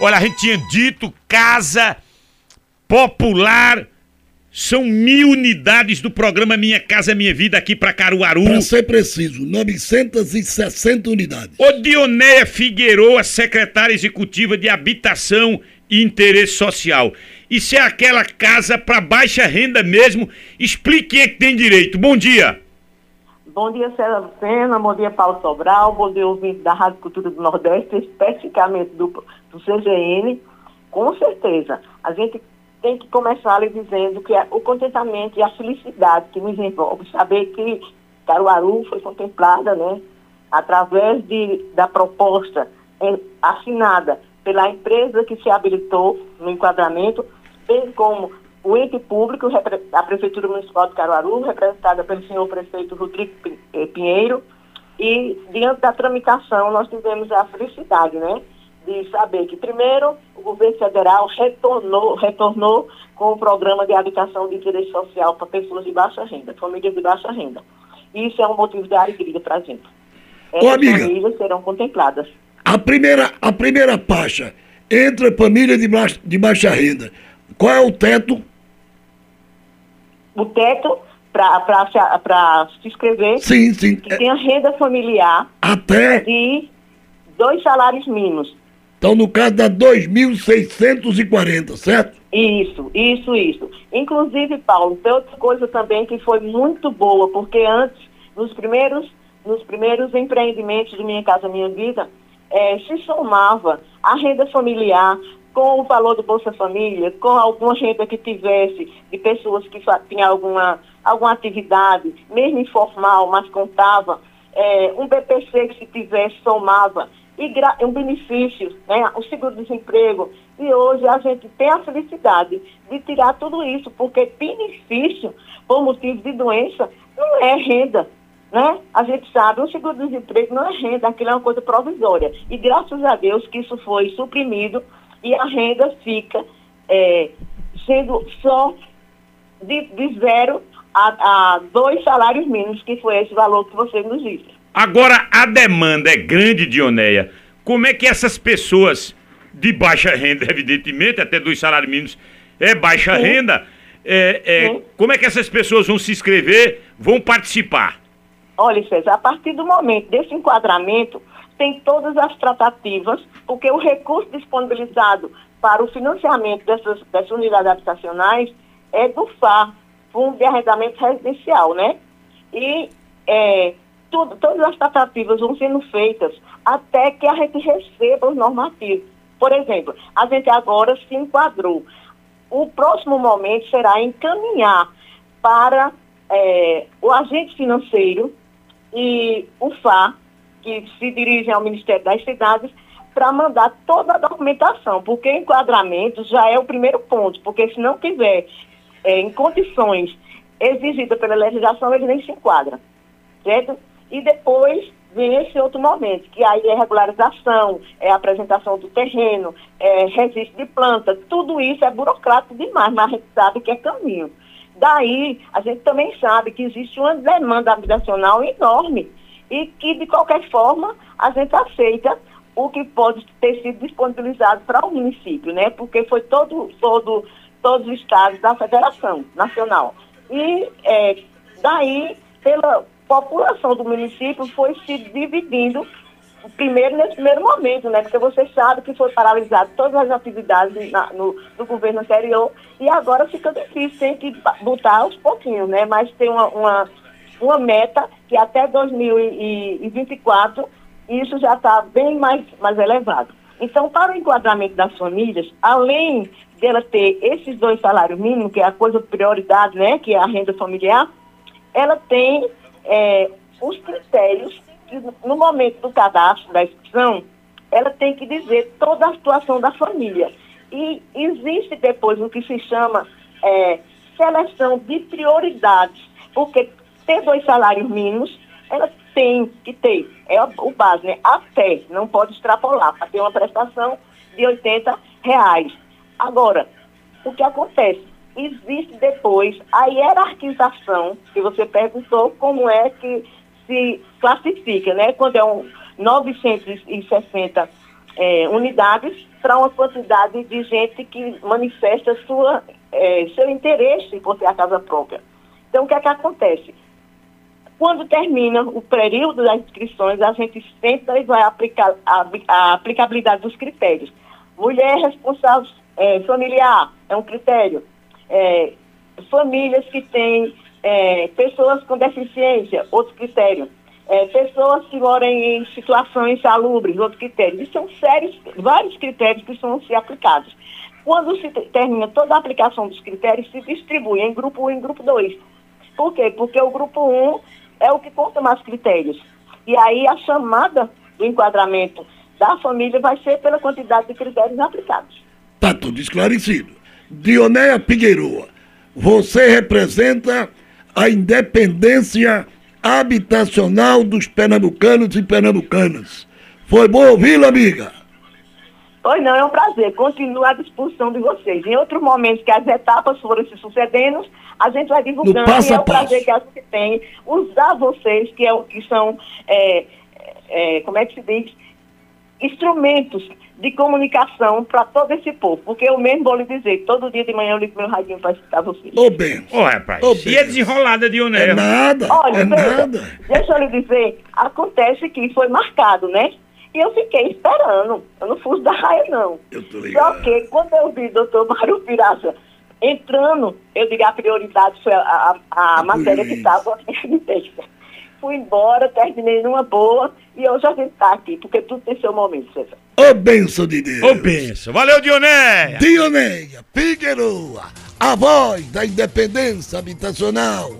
Olha, a gente tinha dito casa popular. São mil unidades do programa Minha Casa Minha Vida aqui para Caruaru. Para ser preciso, 960 unidades. O Dionéia Figueroa, secretária executiva de Habitação e Interesse Social. Isso é aquela casa para baixa renda mesmo. Explique quem é que tem direito. Bom dia. Bom dia, Célia Lucena, bom dia, Paulo Sobral, bom dia, ouvinte da Rádio Cultura do Nordeste, especificamente do, do CGN. Com certeza, a gente tem que começar ali dizendo que o contentamento e a felicidade que nos envolve, saber que Caruaru foi contemplada, né, através de, da proposta assinada pela empresa que se habilitou no enquadramento, bem como o ente público, a Prefeitura Municipal de Caruaru, representada pelo senhor prefeito Rodrigo eh, Pinheiro, e diante da tramitação nós tivemos a felicidade, né, de saber que primeiro o governo federal retornou, retornou com o programa de habitação de interesse social para pessoas de baixa renda, famílias de baixa renda. Isso é um motivo de alegria para a gente. Essas amiga, famílias serão contempladas. A primeira, a primeira faixa entre família de baixa, de baixa renda. Qual é o teto o teto para se inscrever. Sim, sim. Que tenha renda familiar Até. de dois salários mínimos. Então, no caso, dá 2.640, certo? Isso, isso, isso. Inclusive, Paulo, tem outra coisa também que foi muito boa, porque antes, nos primeiros, nos primeiros empreendimentos de Minha Casa Minha Vida, é, se somava a renda familiar com o valor do Bolsa Família, com alguma renda que tivesse de pessoas que tinham alguma, alguma atividade, mesmo informal, mas contava, é, um BPC que se tivesse somava, e um benefício, né, o seguro-desemprego. E hoje a gente tem a felicidade de tirar tudo isso, porque benefício por motivo de doença não é renda. Né? A gente sabe, o seguro-desemprego não é renda, aquilo é uma coisa provisória. E graças a Deus que isso foi suprimido e a renda fica é, sendo só de, de zero a, a, dois salários mínimos, que foi esse valor que você nos disse. Agora, a demanda é grande, Dioneia. Como é que essas pessoas de baixa renda, evidentemente, até dois salários mínimos é baixa Sim. renda, é, é, como é que essas pessoas vão se inscrever, vão participar? Olha, César, a partir do momento desse enquadramento, tem todas as tratativas, porque o recurso disponibilizado para o financiamento dessas, dessas unidades habitacionais é do FAR, Fundo de Arrendamento Residencial, né? E é, tudo, todas as tratativas vão sendo feitas até que a gente receba os normativos. Por exemplo, a gente agora se enquadrou. O próximo momento será encaminhar para é, o agente financeiro e o FAR que se dirigem ao Ministério das Cidades para mandar toda a documentação, porque enquadramento já é o primeiro ponto, porque se não tiver é, em condições exigidas pela legislação, ele nem se enquadra, certo? E depois vem esse outro momento, que aí é regularização, é apresentação do terreno, é registro de planta, tudo isso é burocrático demais, mas a gente sabe que é caminho. Daí, a gente também sabe que existe uma demanda habitacional enorme e que, de qualquer forma, a gente aceita o que pode ter sido disponibilizado para o município, né? Porque foi todo, todo, todos os estados da Federação Nacional. E é, daí, pela população do município, foi se dividindo primeiro nesse primeiro momento, né? Porque você sabe que foi paralisado todas as atividades na, no, no, governo anterior e agora fica difícil, tem que botar aos pouquinhos, né? Mas tem uma, uma uma meta que até 2024 isso já está bem mais, mais elevado. Então, para o enquadramento das famílias, além dela ter esses dois salários mínimos, que é a coisa prioridade, né, que é a renda familiar, ela tem é, os critérios que, no momento do cadastro, da inscrição, ela tem que dizer toda a situação da família. E existe depois o que se chama é, seleção de prioridades, porque ter dois salários mínimos, ela tem que ter, é o base, né? Até, não pode extrapolar, para ter uma prestação de 80 reais. Agora, o que acontece? Existe depois a hierarquização, que você perguntou como é que se classifica, né? Quando é um 960 é, unidades para uma quantidade de gente que manifesta sua, é, seu interesse por ter a casa própria. Então, o que é que acontece? Quando termina o período das inscrições, a gente senta e vai aplicar a, a aplicabilidade dos critérios. Mulher responsável é, familiar é um critério. É, famílias que têm é, pessoas com deficiência, outro critério. É, pessoas que moram em situações salubres, outro critério. Isso são sérios, vários critérios que são aplicados. Quando se termina toda a aplicação dos critérios, se distribui em grupo 1 e em grupo 2. Por quê? Porque o grupo 1 é o que conta mais critérios. E aí a chamada do enquadramento da família vai ser pela quantidade de critérios aplicados. Está tudo esclarecido. Dionéia Figueiroa, você representa a independência habitacional dos pernambucanos e pernambucanas. Foi bom ouvi-la, amiga? Pois não, é um prazer. Continuo à disposição de vocês. Em outros momentos que as etapas foram se sucedendo, a gente vai divulgando. passo e é o prazer que a gente tem usar vocês, que, é, que são, é, é, como é que se diz, instrumentos de comunicação para todo esse povo. Porque eu mesmo vou lhe dizer, todo dia de manhã eu ligo meu radinho para escutar vocês. Ô, bem. Ô, rapaz, Ô, e é desenrolada de É Onéia? nada, Olha, é nada. deixa eu lhe dizer, acontece que foi marcado, né? E eu fiquei esperando. Eu não fui da raia, não. Eu tô Só que quando eu vi o doutor Mário Piraça entrando, eu digo a prioridade foi a, a, a matéria que estava em texto. Fui embora, terminei numa boa e hoje a gente está aqui, porque tudo tem seu momento, César. Ô, benção de Deus. Ô, benção. Valeu, Dionéia. Dionéia Figueiroa, a voz da independência habitacional.